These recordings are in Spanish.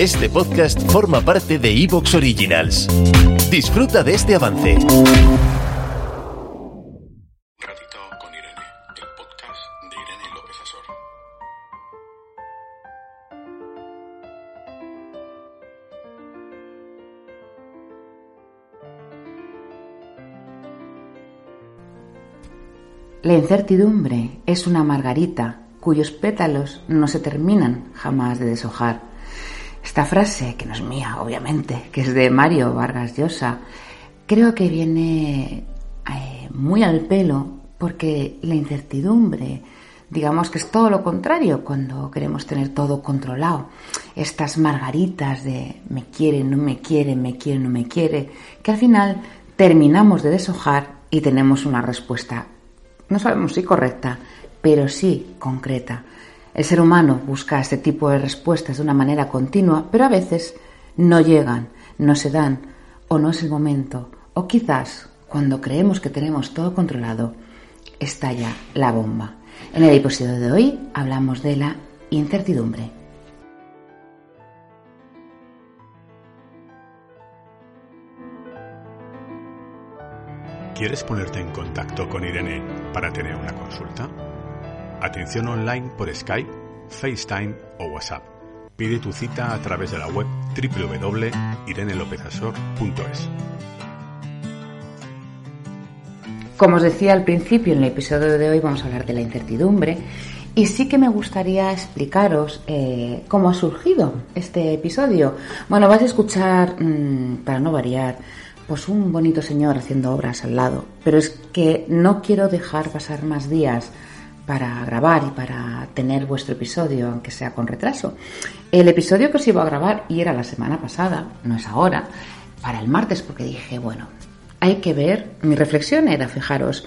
Este podcast forma parte de Evox Originals. Disfruta de este avance. Ratito con Irene, el podcast de Irene López Azor. La incertidumbre es una margarita cuyos pétalos no se terminan jamás de deshojar. Esta frase, que no es mía, obviamente, que es de Mario Vargas Llosa, creo que viene eh, muy al pelo porque la incertidumbre, digamos que es todo lo contrario cuando queremos tener todo controlado. Estas margaritas de me quiere, no me quiere, me quiere, no me quiere, que al final terminamos de deshojar y tenemos una respuesta, no sabemos si correcta, pero sí concreta. El ser humano busca este tipo de respuestas de una manera continua, pero a veces no llegan, no se dan, o no es el momento, o quizás cuando creemos que tenemos todo controlado, estalla la bomba. En el episodio de hoy hablamos de la incertidumbre. ¿Quieres ponerte en contacto con Irene para tener una consulta? Atención online por Skype, FaceTime o WhatsApp. Pide tu cita a través de la web www.irenelopezasor.es. Como os decía al principio, en el episodio de hoy vamos a hablar de la incertidumbre y sí que me gustaría explicaros eh, cómo ha surgido este episodio. Bueno, vais a escuchar, mmm, para no variar, pues un bonito señor haciendo obras al lado, pero es que no quiero dejar pasar más días para grabar y para tener vuestro episodio, aunque sea con retraso. El episodio que os iba a grabar, y era la semana pasada, no es ahora, para el martes, porque dije, bueno, hay que ver, mi reflexión era, fijaros,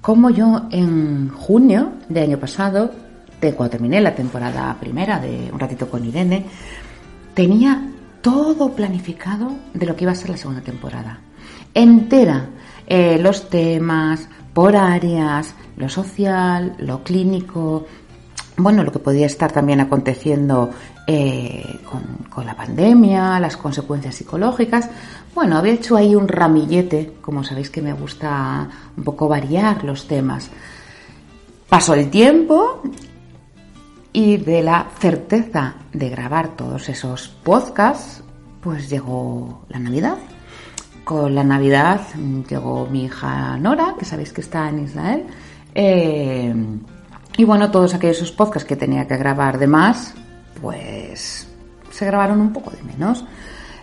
cómo yo en junio de año pasado, de cuando terminé la temporada primera de Un ratito con Irene, tenía todo planificado de lo que iba a ser la segunda temporada. Entera. Eh, los temas, por áreas, lo social, lo clínico, bueno, lo que podía estar también aconteciendo eh, con, con, la pandemia, las consecuencias psicológicas. Bueno, había hecho ahí un ramillete, como sabéis que me gusta un poco variar los temas. Pasó el tiempo y de la certeza de grabar todos esos podcasts, pues llegó la Navidad. Con la Navidad llegó mi hija Nora, que sabéis que está en Israel. Eh, y bueno, todos aquellos podcasts que tenía que grabar de más, pues se grabaron un poco de menos.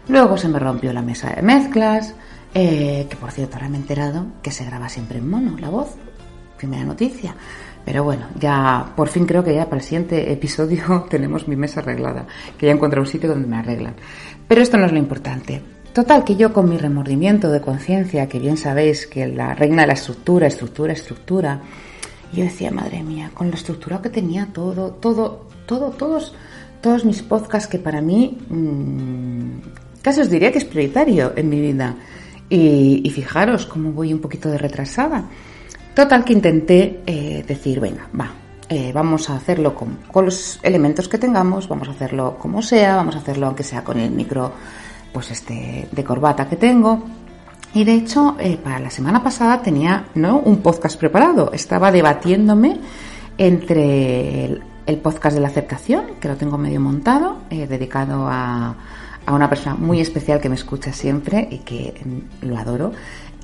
Luego se me rompió la mesa de mezclas, eh, que por cierto ahora me he enterado que se graba siempre en mono, la voz. Primera noticia. Pero bueno, ya por fin creo que ya para el siguiente episodio tenemos mi mesa arreglada, que ya encontrado un sitio donde me arreglan. Pero esto no es lo importante. Total, que yo con mi remordimiento de conciencia, que bien sabéis que la reina de la estructura, estructura, estructura, yo decía, madre mía, con lo estructurado que tenía todo, todo, todo, todos, todos mis podcasts que para mí, mmm, casi os diría que es prioritario en mi vida. Y, y fijaros cómo voy un poquito de retrasada. Total, que intenté eh, decir, venga, va, eh, vamos a hacerlo con, con los elementos que tengamos, vamos a hacerlo como sea, vamos a hacerlo aunque sea con el micro pues este de corbata que tengo. Y de hecho, eh, para la semana pasada tenía ¿no? un podcast preparado. Estaba debatiéndome entre el, podcast de la aceptación, que lo tengo medio montado, eh, dedicado a, a, una persona muy especial que me escucha siempre y que lo adoro.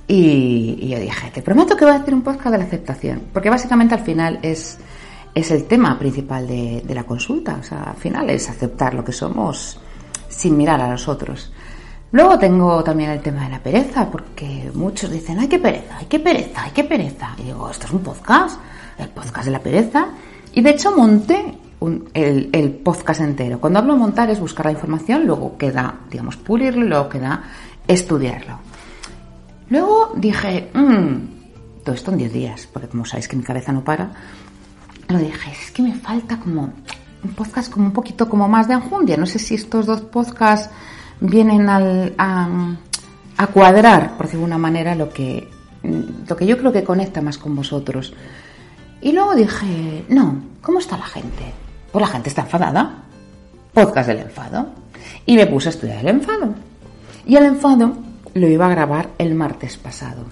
Y, yo dije, te prometo que voy a hacer un podcast de la aceptación, porque básicamente al final es, es el tema principal de la consulta. O sea, al final es aceptar lo que somos sin mirar a los otros. Luego tengo también el tema de la pereza, porque muchos dicen, ay, qué pereza, ay, qué pereza, ay, qué pereza. Y digo, esto es un podcast, el podcast de la pereza. Y de hecho monté el, podcast entero. Cuando hablo montar es buscar la información, luego queda, digamos, pulirlo, luego queda estudiarlo. Luego dije, mmm, todo esto en 10 días, porque como sabéis que mi cabeza no para, lo dije, es que me falta como un podcast como un poquito como más de enjundia. No sé si estos dos podcasts vienen al, a, a cuadrar, por de una manera, lo que, lo que yo creo que conecta más con vosotros. Y luego dije, no, ¿cómo está la gente? Pues la gente está enfadada. Podcast del enfado. Y me puse a estudiar el enfado. Y el enfado lo iba a grabar el martes pasado.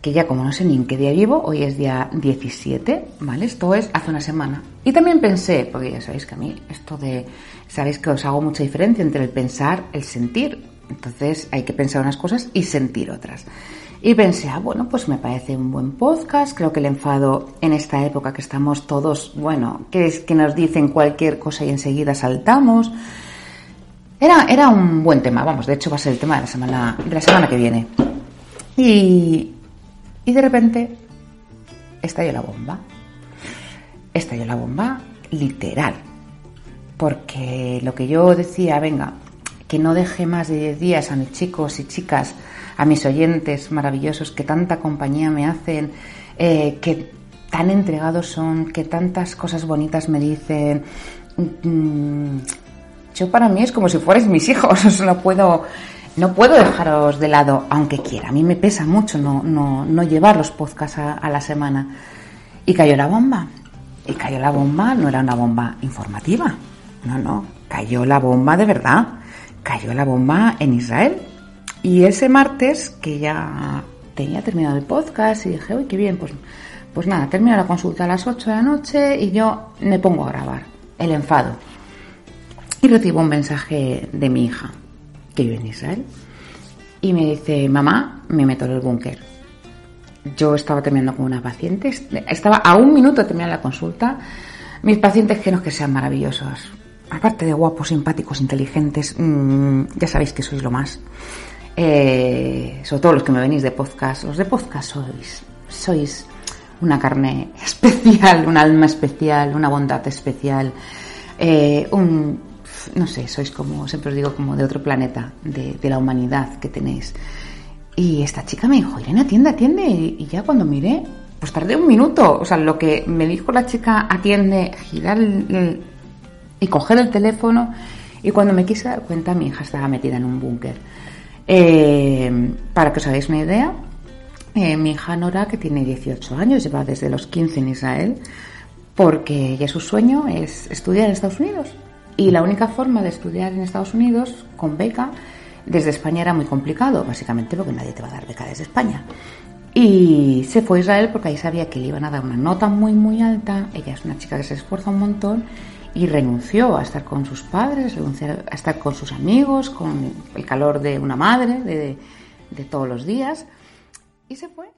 Que ya como no sé ni en qué día vivo, hoy es día 17, ¿vale? Esto es hace una semana. Y también pensé, porque ya sabéis que a mí esto de, sabéis que os hago mucha diferencia entre el pensar, el sentir. Entonces hay que pensar unas cosas y sentir otras. Y pensé, ah, bueno, pues me parece un buen podcast. Creo que el enfado en esta época que estamos todos, bueno, que es que nos dicen cualquier cosa y enseguida saltamos. Era, era un buen tema, vamos, de hecho va a ser el tema de la semana, de la semana que viene. Y, y de repente estalló la bomba. Estalló la bomba literal. Porque lo que yo decía, venga, que no deje más de 10 días a mis chicos y chicas a mis oyentes maravillosos que tanta compañía me hacen, eh, que tan entregados son, que tantas cosas bonitas me dicen. Mm, yo para mí es como si fuerais mis hijos, no puedo, no puedo dejaros de lado, aunque quiera. A mí me pesa mucho no, no, no llevar los podcasts a, la semana. Y cayó la bomba. Y cayó la bomba, no era una bomba informativa. No, no, cayó la bomba de verdad. Cayó la bomba en Israel. Y ese martes, que ya tenía terminado el podcast y dije, uy, qué bien, pues, pues nada, termino la consulta a las 8 de la noche y yo me pongo a grabar el enfado. Y recibo un mensaje de mi hija, que vive en Israel, y me dice, mamá, me meto en el búnker. Yo estaba terminando con una paciente, estaba a un minuto de terminar la consulta. Mis pacientes que no que sean maravillosos, aparte de guapos, simpáticos, inteligentes, mmm, ya sabéis que sois lo más. Eh, sobre todo los que me venís de podcast, los de podcast sois, sois una carne especial, un alma especial, una bondad especial, eh, un, no sé, sois como, siempre os digo, como de otro planeta, de, la humanidad que tenéis. Y esta chica me dijo, Irene, atiende, atiende. Y, ya cuando miré, pues tardé un minuto. O sea, lo que me dijo la chica, atiende, girar y coger el teléfono. Y cuando me quise dar cuenta, mi hija estaba metida en un búnker. Eh, para que os hagáis una idea, eh, mi hija Nora, que tiene 18 años, lleva desde los 15 en Israel, porque ya su sueño es estudiar en Estados Unidos. Y la única forma de estudiar en Estados Unidos con beca desde España era muy complicado, básicamente porque nadie te va a dar beca desde España. Y se fue a Israel porque ahí sabía que le iban a dar una nota muy, muy alta. Ella es una chica que se esfuerza un montón y renunció a estar con sus padres, renunció a estar con sus amigos, con el calor de una madre, de, de todos los días, y se fue.